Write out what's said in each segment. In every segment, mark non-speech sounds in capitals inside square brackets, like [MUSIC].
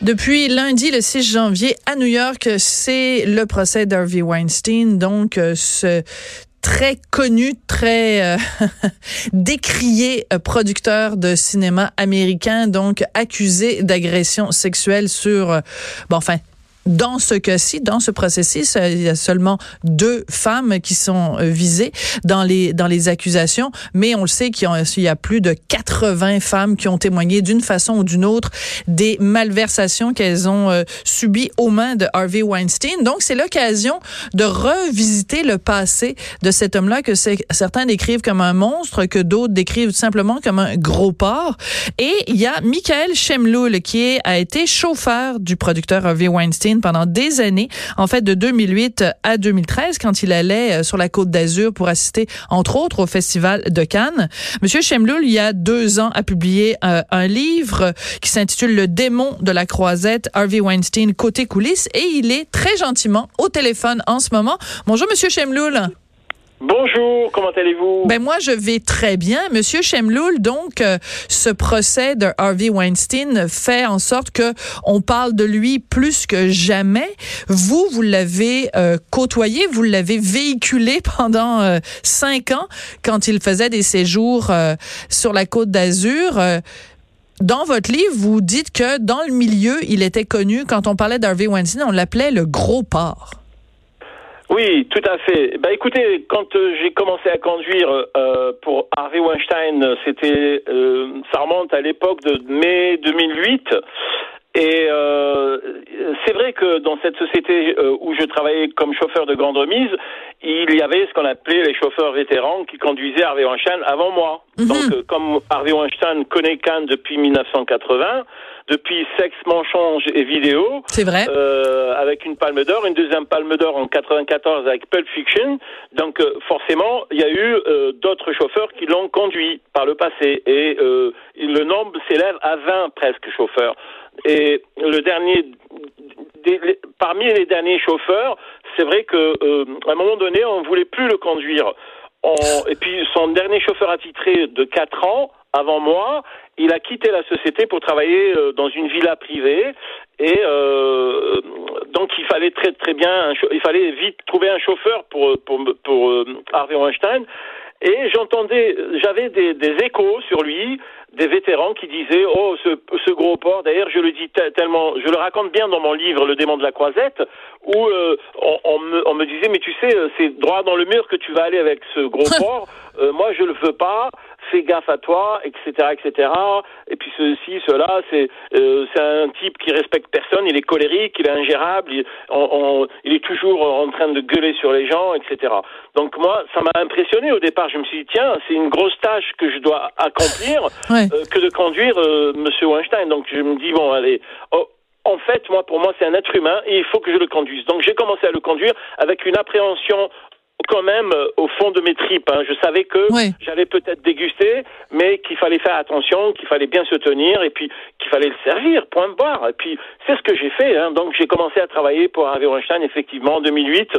Depuis lundi, le 6 janvier, à New York, c'est le procès d'Harvey Weinstein. Donc, euh, ce très connu, très euh, [LAUGHS] décrié euh, producteur de cinéma américain, donc accusé d'agression sexuelle sur, bon, enfin, dans ce cas-ci, dans ce processus, il y a seulement deux femmes qui sont euh, visées dans les dans les accusations, mais on le sait qu'il y, a plus de 80 femmes qui ont témoigné d'une façon ou d'une autre des malversations qu'elles ont euh, subies aux mains de Harvey Weinstein. Donc c'est l'occasion de revisiter le passé de cet homme-là que certains décrivent comme un monstre, que d'autres décrivent simplement comme un gros porc. Et il y a Michael Shemloul qui a été chauffeur du producteur Harvey Weinstein pendant des années, en fait de 2008 à 2013, quand il allait euh, sur la Côte d'Azur pour assister, entre autres, au Festival de Cannes. Monsieur Chemloul, il y a deux ans, a publié euh, un livre qui s'intitule Le démon de la croisette, Harvey Weinstein, côté coulisses, et il est très gentiment au téléphone en ce moment. Bonjour, Monsieur Chemloul. Bonjour, comment allez-vous? Ben moi, je vais très bien. Monsieur Chemloul, donc, euh, ce procès de Harvey Weinstein fait en sorte que on parle de lui plus que jamais. Vous, vous l'avez euh, côtoyé, vous l'avez véhiculé [LAUGHS] pendant euh, cinq ans quand il faisait des séjours sur la côte d'Azur. dans votre livre, vous dites que dans le milieu, il était connu. Quand on parlait d'Harvey Weinstein, on l'appelait le gros porc. Oui, tout à fait. Bah écoutez, quand euh, j'ai commencé à conduire euh, pour Harvey Weinstein, c'était euh, ça remonte à l'époque de mai 2008. Et euh, c'est vrai que dans cette société où je travaillais comme chauffeur de grande remise, il y avait ce qu'on appelait les chauffeurs vétérans qui conduisaient Harvey Weinstein avant moi. Mhm. Donc, comme Harvey Weinstein connaît Cannes depuis 1980, depuis Sexe, Mensonge et Vidéo. C'est vrai. Euh, avec une palme d'or, une deuxième palme d'or en 94 avec Pulp Fiction. Donc euh, forcément, il y a eu euh, d'autres chauffeurs qui l'ont conduit par le passé et euh, le nombre s'élève à 20 presque chauffeurs. Et le dernier, parmi les derniers chauffeurs, c'est vrai que à un moment donné, on ne voulait plus le conduire. et puis son dernier chauffeur attitré de 4 ans avant moi, il a quitté la société pour travailler euh, dans une villa privée et euh, donc il fallait très très bien, il fallait vite trouver un chauffeur pour pour pour euh, Harvey Weinstein. Et j'entendais, j'avais des, des, échos sur lui, des vétérans qui disaient oh ce, ce gros porc. D'ailleurs, je le dis tellement, je le raconte bien dans mon livre Le démon de la croisette, où euh, on, on, me, on, me, disait mais tu sais c'est droit dans le mur que tu vas aller avec ce gros [LAUGHS] porc. moi je le veux pas fais gaffe à toi, etc., etc. Et puis ceci, cela, c'est euh, c'est un type qui respecte personne, il est colérique, il est ingérable, il, il est toujours en train de gueuler sur les gens, etc. Donc moi, ça m'a impressionné au départ. Je me suis dit tiens, c'est une grosse tâche que je dois accomplir [LAUGHS] euh, que de conduire euh, Monsieur Weinstein. Donc je me dis bon, allez. Oh, en fait, moi, pour moi, c'est un être humain et il faut que je le conduise. Donc, j'ai commencé à le conduire avec une appréhension quand même euh, au fond de mes tripes. Hein. Je savais que j'allais peut-être déguster, mais qu'il fallait faire attention, qu'il fallait bien se tenir et puis qu'il fallait le servir, point de barre. Et puis c'est ce que j'ai fait. Hein. Donc j'ai commencé à travailler pour Harvey Weinstein effectivement en 2008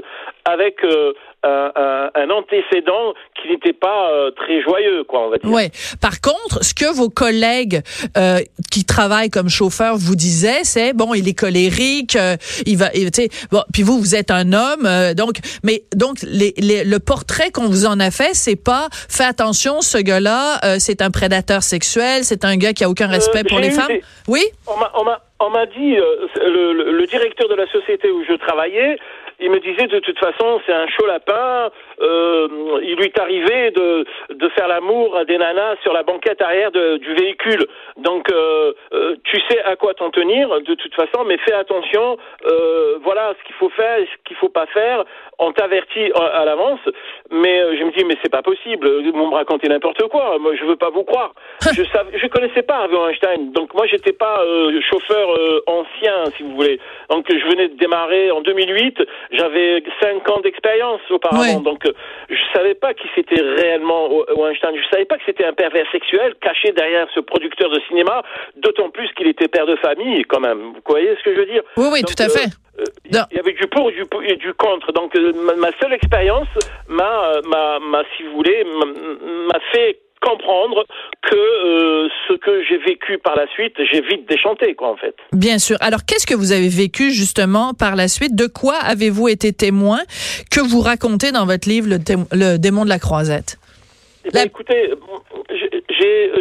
avec euh, un, un, antécédent qui n'était pas euh, très joyeux, quoi, on va dire. Ouais. Par contre, ce que vos collègues euh, qui travaillent comme chauffeurs vous disaient, c'est bon, il est colérique, euh, il va, tu sais, bon, puis vous, vous êtes un homme, euh, donc, mais donc les, les, le portrait qu'on vous en a fait, c'est pas, fais attention, ce gars-là, c'est un prédateur sexuel, c'est un gars qui a aucun respect pour les femmes. Oui? On m'a, on m'a dit le, le, le directeur de la société où je travaillais il me disait de toute façon c'est un chaud lapin. Euh, il lui est arrivé de, de faire l'amour à des nanas sur la banquette arrière de, du véhicule. Donc euh, euh, tu sais à quoi t'en tenir de toute façon, mais fais attention. Euh, voilà ce qu'il faut faire, et ce qu'il faut pas faire. On t'avertit à, l'avance. Mais euh, je me dis mais c'est pas possible. Vous me racontez n'importe quoi. Moi je veux pas vous croire. [LAUGHS] je savais, je connaissais pas Harvey Einstein. Donc moi j'étais pas chauffeur ancien si vous voulez. Donc je venais de démarrer en 2008. J'avais cinq ans d'expérience auparavant, donc euh, je savais pas qui c'était réellement Weinstein. Je savais pas que c'était un pervers sexuel caché derrière ce producteur de cinéma, d'autant plus qu'il était père de famille quand même. Vous voyez ce que je veux dire? Oui, oui, tout à fait. Euh, il y avait du pour et du, contre. Donc euh, ma, seule expérience m'a, m'a, m'a, si vous voulez, m'a fait comprendre que euh, ce que j'ai vécu par la suite, j'ai vite déchanté, quoi, en fait. Bien sûr. Alors, qu'est-ce que vous avez vécu justement par la suite? De quoi avez-vous été témoin que vous racontez dans votre livre Le, démon de la croisette? Eh ben, Écoutez,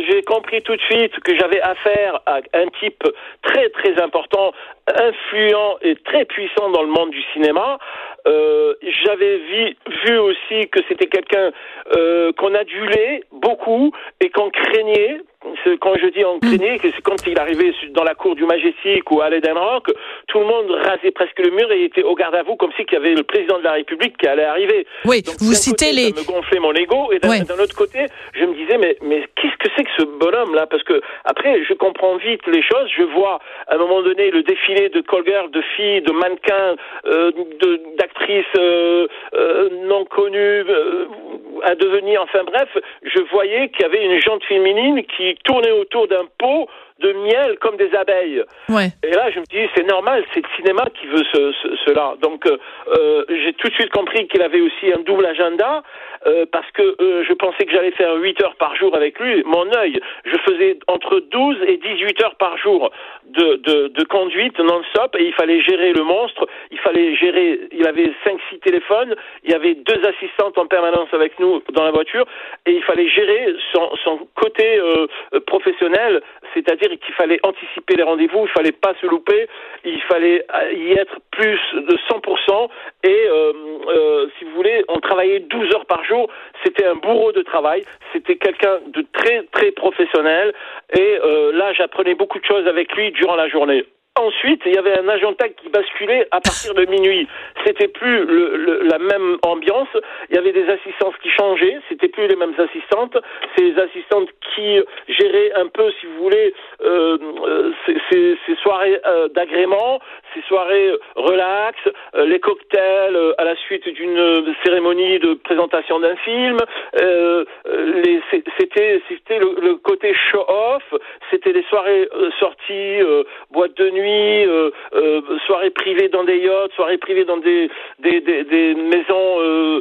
j'ai compris tout de suite que j'avais affaire à un type très très important, influent et très puissant dans le monde du cinéma. Euh, j'avais vu, aussi que c'était quelqu'un euh, qu'on adulait beaucoup et qu'on craignait quand je dis en craignait, c'est quand il arrivait dans la cour du Majestic ou à l'Eden Rock, tout le monde rasait presque le mur et était au garde à vous comme si qu'il y avait le président de la République qui allait arriver. Oui, vous citez côté, les. Ça me gonflait mon ego et d'un autre côté, je me disais mais mais qu'est-ce que c'est que ce bonhomme là Parce que après, je comprends vite les choses. Je vois à un moment donné le défilé de girls, de filles, de mannequins, euh, d'actrices euh, euh, non connues euh, à devenir. Enfin bref, je voyais qu'il y avait une jante féminine qui tourner autour d'un pot de miel comme des abeilles. Ouais. Et là, je me dis, c'est normal, c'est le cinéma qui veut ce, cela. Donc, euh, euh, j'ai tout de suite compris qu'il avait aussi un double agenda, euh, parce que euh, je pensais que j'allais faire 8 heures par jour avec lui. Mon œil, je faisais entre 12 et 18 heures par jour de, de, de conduite non-stop, et il fallait gérer le monstre, il fallait gérer, il avait 5-6 téléphones, il y avait deux assistantes en permanence avec nous dans la voiture, et il fallait gérer son, son côté professionnel, c'est-à-dire qu'il fallait anticiper les rendez-vous, il fallait pas se louper, il fallait y être plus de 100%. Et euh, euh, si vous voulez, on travaillait 12 heures par jour. C'était un bourreau de travail. C'était quelqu'un de très très professionnel. Et euh, là, j'apprenais beaucoup de choses avec lui durant la journée. Ensuite, il y avait un agenda qui basculait à partir de minuit. C'était plus le, le, la même ambiance. Il y avait des assistantes qui changeaient. C'était plus les mêmes assistantes. C'est les assistantes qui géraient un peu, si vous voulez, euh, euh ces, ces, ces, soirées euh, d'agrément, ces soirées relax, euh, les cocktails euh, à la suite d'une cérémonie de présentation d'un film. c'était c'était le, le, côté show off. C'était les soirées sorties, boîte de nuit euh, euh, soirées privées dans des yachts, soirées privées dans des des, des, des maisons euh,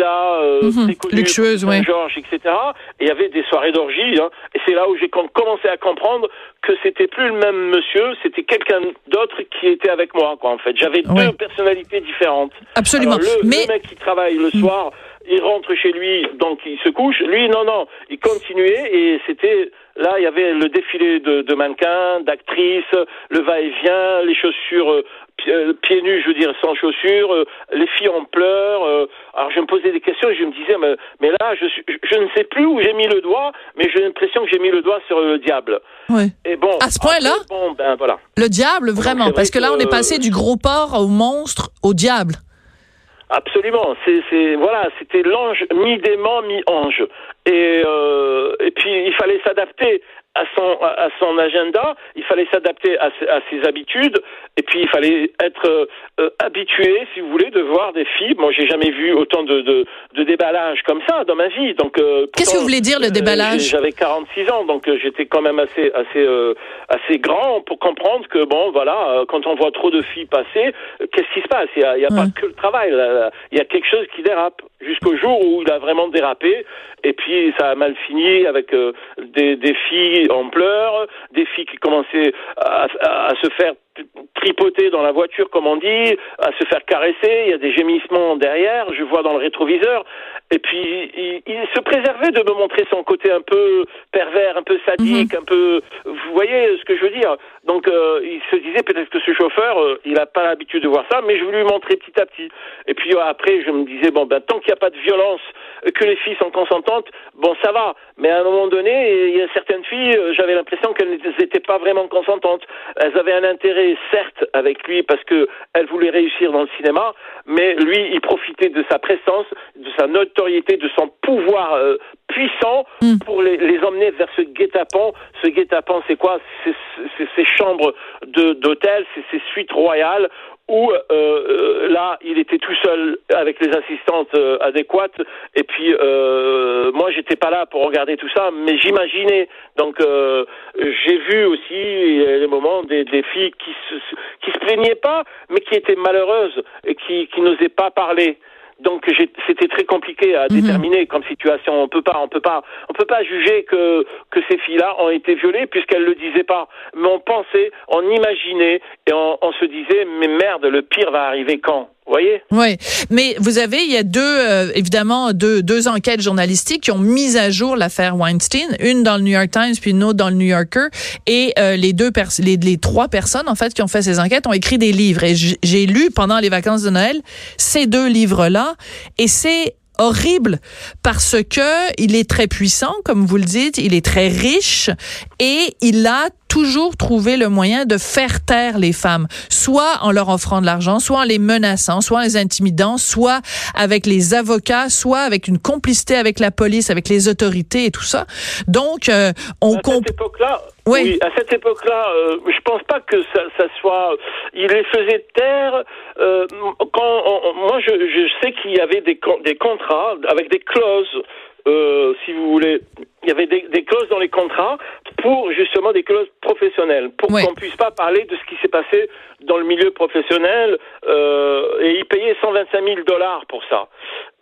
genre euh, villas mhm. luxueuses, ouais. Georges, etc. Et il y avait des soirées d'orgie. Hein, et c'est là où j'ai commencé à comprendre que c'était plus le même monsieur, c'était quelqu'un d'autre qui était avec moi. Quoi, en fait, j'avais deux personnalités différentes. Absolument. le, Mais... le mec qui travaille le mhm. soir il rentre chez lui, donc il se couche. Lui, non, non, il continuait et c'était là, il y avait le défilé de, de mannequins, d'actrices, le va-et-vient, les chaussures euh, pieds nus, je veux dire, sans chaussures, euh, les filles en pleurs. alors je me posais des questions et je me disais, mais, mais là, je, je, ne sais plus où j'ai mis le doigt, mais j'ai l'impression que j'ai mis le doigt sur le diable. Oui. Et bon, à ce point-là, bon, ben voilà. Le diable, vraiment, parce que là, on est passé du gros porc au monstre au diable. Absolument. C'est, voilà, c'était l'ange mi-démon, mi-ange. Et, euh, et puis il fallait s'adapter à son à son agenda, il fallait s'adapter à, à, ses habitudes, et puis il fallait être euh, habitué, si vous voulez, de voir des filles. Moi, j'ai jamais vu autant de, de, de déballage comme ça dans ma vie. Donc, euh, qu'est-ce que vous voulez dire le euh, déballage? J'avais 46 ans, donc j'étais quand même assez assez assez grand pour comprendre que bon, voilà, quand on voit trop de filles passer, qu'est-ce qui se passe? Il y a, il y a pas que le travail, il y a quelque chose qui dérape jusqu'au jour où il a vraiment dérapé, et puis ça a mal fini avec des, des filles en pleurs, des filles qui commençaient à, se faire tripoter dans la voiture, comme on dit, à se faire caresser, il y a des gémissements derrière, je vois dans le rétroviseur, et puis il, se préservait de me montrer son côté un peu pervers, un peu sadique, mhm. un peu, vous voyez ce que je veux dire? Donc euh, il se disait peut-être que ce chauffeur, euh, il n'a pas l'habitude de voir ça, mais je voulais lui montrer petit à petit. Et puis après, je me disais bon ben tant qu'il n'y a pas de violence, que les filles sont consentantes, bon ça va. Mais à un moment donné, il y a certaines filles, euh, j'avais l'impression qu'elles n'étaient pas vraiment consentantes. Elles avaient un intérêt certes avec lui parce que elles voulaient réussir dans le cinéma, mais lui, il profitait de sa présence, de sa notoriété, de son pouvoir euh, puissant hmm. pour les, les, emmener vers ce guet-apens. Ce guet-apens, c'est quoi? C'est ces chambres d'hôtel, c'est ces suites royales où euh, euh, là, il était tout seul avec les assistantes euh, adéquates. Et puis, euh, moi, j'étais pas là pour regarder tout ça, mais j'imaginais. Donc, euh, j'ai vu aussi les moments des, des filles qui se, qui se plaignaient pas, mais qui étaient malheureuses et qui, qui n'osaient pas parler. Donc c'était très compliqué à mhm. déterminer comme situation. On peut pas, on peut pas, on peut pas juger que ces filles-là ont été violées puisqu'elles le disaient pas. Mais on pensait, on imaginait et on, on se disait mais merde, le pire va arriver quand? Voyez? Oui, mais vous avez, il y a deux, euh, évidemment, deux, deux enquêtes journalistiques qui ont mis à jour l'affaire Weinstein, une dans le New York Times puis une autre dans le New Yorker, et euh, les deux les, les trois personnes en fait qui ont fait ces enquêtes ont écrit des livres. Et j'ai lu pendant les vacances de Noël ces deux livres-là, et c'est horrible parce que il est très puissant, comme vous le dites, il est très riche et il a toujours trouvé le moyen de faire taire les femmes, soit en leur offrant de l'argent, soit en les menaçant, soit en les intimidant, soit avec les avocats, soit avec une complicité avec la police, avec les autorités et tout ça. Donc, euh, on à cette époque-là, oui. à cette époque-là, euh, je pense pas que ça, ça, soit. Il les faisait taire. Euh, quand moi, je, je sais qu'il y avait des, des contrats avec des clauses euh, si vous voulez, il y avait des, des, clauses dans les contrats pour justement des clauses professionnelles, pour qu'on puisse pas parler de ce qui s'est passé dans le milieu professionnel. Euh, et ils payaient 125 000 dollars pour ça.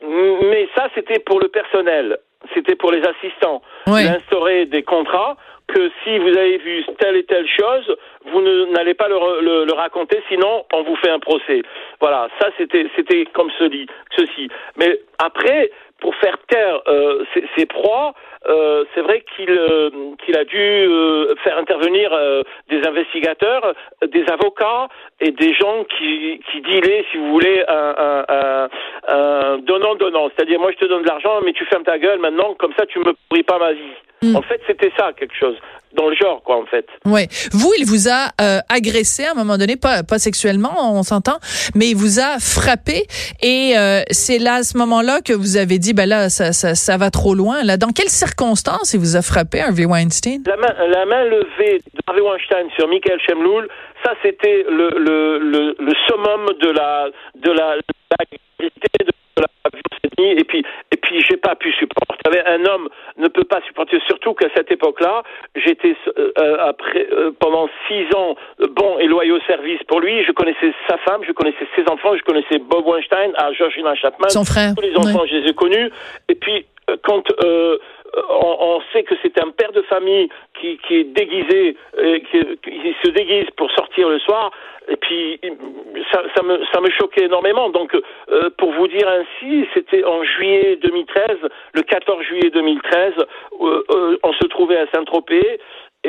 Mais ça, c'était pour le personnel, c'était pour les assistants. Oui. D'instaurer des contrats que si vous avez vu telle et telle chose, vous n'allez pas le, le, raconter, sinon on vous fait un procès. Voilà, ça c'était c'était comme ceci. Mais après, pour faire taire euh, ses, ses, proies, euh, c'est vrai qu'il euh, qu'il a dû euh, faire intervenir euh, des investigateurs, des avocats et des gens qui qui dilaient, si vous voulez, un, un, un, un donnant donnant. C'est-à-dire moi je te donne de l'argent, mais tu fermes ta gueule maintenant, comme ça tu me pourris pas ma vie. Mm. En fait, c'était ça quelque chose dans le genre, quoi, en fait. Oui. Vous, il vous a euh, agressé à un moment donné, pas, pas sexuellement, on s'entend, mais il vous a frappé. Et euh, c'est là, à ce moment-là, que vous avez dit, ben là, ça, ça, ça, va trop loin. Là, dans quelles circonstances il vous a frappé, Harvey Weinstein? La main, la main levée d'Harvey Weinstein sur Michael Chemloul, ça, c'était le, le, le, le, summum de la, de la, de la et puis et puis j'ai pas pu supporter. Un homme ne peut pas supporter, surtout qu'à cette époque-là, j'étais euh, euh, après euh, pendant six ans bon et loyaux service pour lui. Je connaissais sa femme, je connaissais ses enfants, je connaissais Bob Weinstein, à Georgina Chapman, son frère. Tous les enfants, je les ai connus. Et puis quand on, on, sait que c'est un père de famille qui, est déguisé, qui, qui, se déguise pour sortir le soir. Et puis ça, me, ça me choquait énormément. Donc, euh, pour vous dire ainsi, c'était en juillet 2013, le 14 juillet 2013, euh, euh, on se trouvait à Saint-Tropez.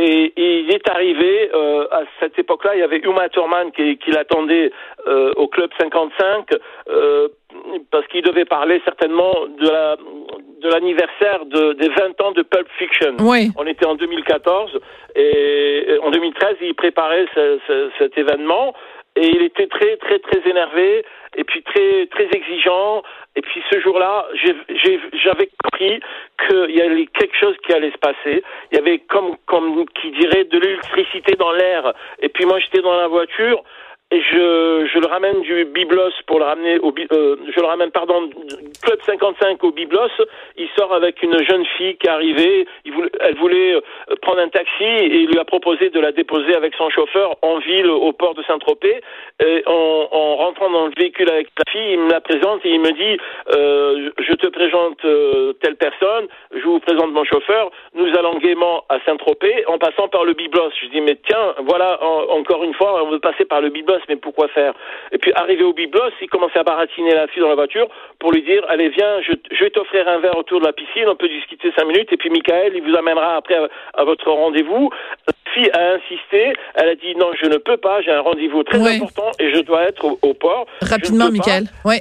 Et, il est arrivé euh, à cette époque-là, il y avait Uma Thurman qui, qui l'attendait euh, au club 55 euh, parce qu'il devait parler certainement de la de l'anniversaire de, des 20 ans de Pulp Fiction. Oui. On était en 2014 et en 2013 il préparait ce, ce, cet événement et il était très très très énervé et puis très très exigeant et puis ce jour-là j'avais compris qu'il y avait quelque chose qui allait se passer. Il y avait comme comme qui dirait de l'électricité dans l'air. Et puis moi j'étais dans la voiture je, je le ramène du Biblos pour le ramener au euh, je le ramène pardon club 55 au Biblos. Il sort avec une jeune fille qui est arrivée. Elle voulait euh, prendre un taxi et il lui a proposé de la déposer avec son chauffeur en ville au port de Saint-Tropez. Et en, en, rentrant dans le véhicule avec la fille il me la présente et il me dit euh, je te présente euh, telle personne. Je vous présente mon chauffeur. Nous allons gaiement à Saint-Tropez en passant par le Biblos. Je dis mais tiens voilà encore une fois on veut passer par le Biblos mais pourquoi faire? Et puis arrivé au biblos, il commençait à baratiner la fille dans la voiture pour lui dire, allez viens, je, je vais t'offrir un verre autour de la piscine, on peut discuter cinq minutes, et puis Michael, il vous amènera après à, votre rendez-vous. La fille a insisté, elle a dit non, je ne peux pas, j'ai un rendez-vous très important et je dois être au, port. Rapidement, Michael. Oui.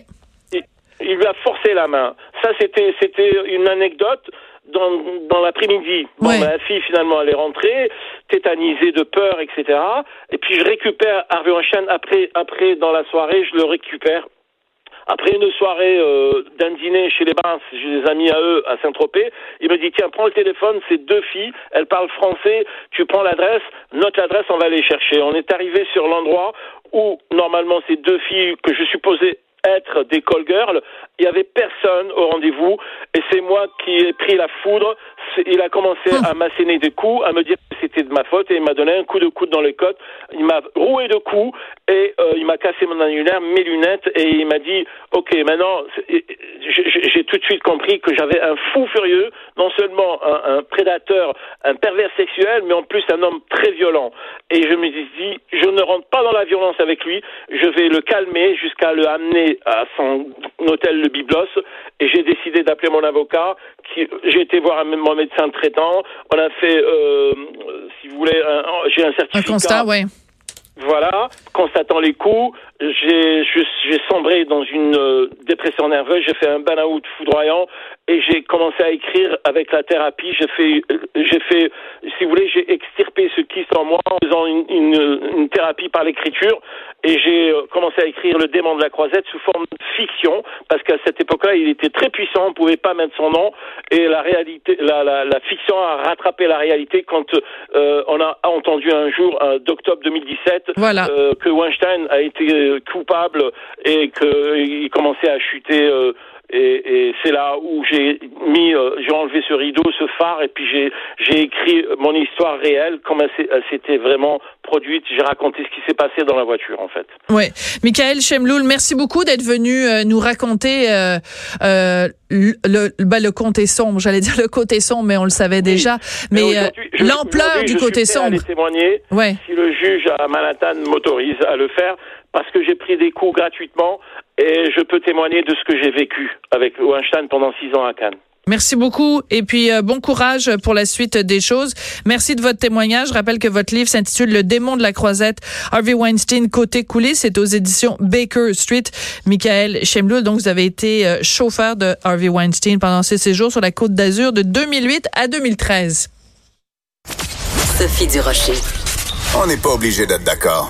Il, il lui a forcé la main. Ça, c'était, c'était une anecdote dans, dans l'après-midi. Bon, ma fille, finalement, elle est rentrée, tétanisée de peur, etc. Et puis, je récupère Harvey Weinstein après, après, dans la soirée, je le récupère. Après une soirée euh, d'un dîner chez les Bains, j'ai des amis à eux à Saint-Tropez, il me dit tiens prends le téléphone, c'est deux filles, elles parlent français, tu prends l'adresse, note l'adresse, on va les chercher. On est arrivé sur l'endroit où normalement ces deux filles que je supposais être des call girls. Il y avait personne au rendez-vous et c'est moi qui ai pris la foudre. Il a commencé hum. à m'asséner des coups, à me dire que c'était de ma faute et il m'a donné un coup de coude dans les côtes. Il m'a roué de coups et euh, il m'a cassé mon annulaire, mes lunettes et il m'a dit OK, maintenant j'ai tout de suite compris que j'avais un fou furieux, non seulement un, un, prédateur, un pervers sexuel, mais en plus un homme très violent. Et je me suis dit, je ne rentre pas dans la violence avec lui, je vais le calmer jusqu'à le amener à son hôtel le Biblos. Et j'ai décidé d'appeler mon avocat. J'ai été voir mon médecin traitant. On a fait, euh, si vous voulez, j'ai un certificat. Un constat, oui. Voilà, constatant les coups, j'ai sombré dans une euh, dépression nerveuse, j'ai fait un burn-out foudroyant et j'ai commencé à écrire avec la thérapie. J'ai fait, j'ai fait, si vous voulez, j'ai extirpé ce qui en moi en faisant une, une, une thérapie par l'écriture et j'ai euh, commencé à écrire le démon de la croisette sous forme de fiction parce qu'à cette époque-là, il était très puissant, on pouvait pas mettre son nom et la réalité, la, la, la fiction a rattrapé la réalité quand euh, on a entendu un jour, d'octobre 2017, voilà. que Weinstein a été coupable et qu'il commençait à chuter. Euh, et, et c'est là où j'ai mis, euh, j'ai enlevé ce rideau, ce phare, et puis j'ai j'ai écrit mon histoire réelle, comme elle s'était vraiment produite. J'ai raconté ce qui s'est passé dans la voiture, en fait. Oui, Michael Chemloul, merci beaucoup d'être venu euh, nous raconter euh, le, le, ben, le côté sombre. J'allais dire le côté sombre, mais on le savait déjà. Mais, l'ampleur du côté sombre. Témoigner ouais. si le juge à Manhattan m'autorise à le faire parce que j'ai pris des coups gratuitement et je peux témoigner de ce que j'ai vécu avec Weinstein pendant six ans à Cannes. Merci beaucoup et puis euh, bon courage pour la suite des choses. Merci de votre témoignage. Je rappelle que votre livre s'intitule Le démon de la croisette, Harvey Weinstein côté coulé. C'est aux éditions Baker Street. Michael Chemloul, donc vous avez été euh, chauffeur de Harvey Weinstein pendant ses séjours sur la Côte d'Azur de 2008 à 2013. Sophie Durocher. On n'est pas obligé d'être d'accord.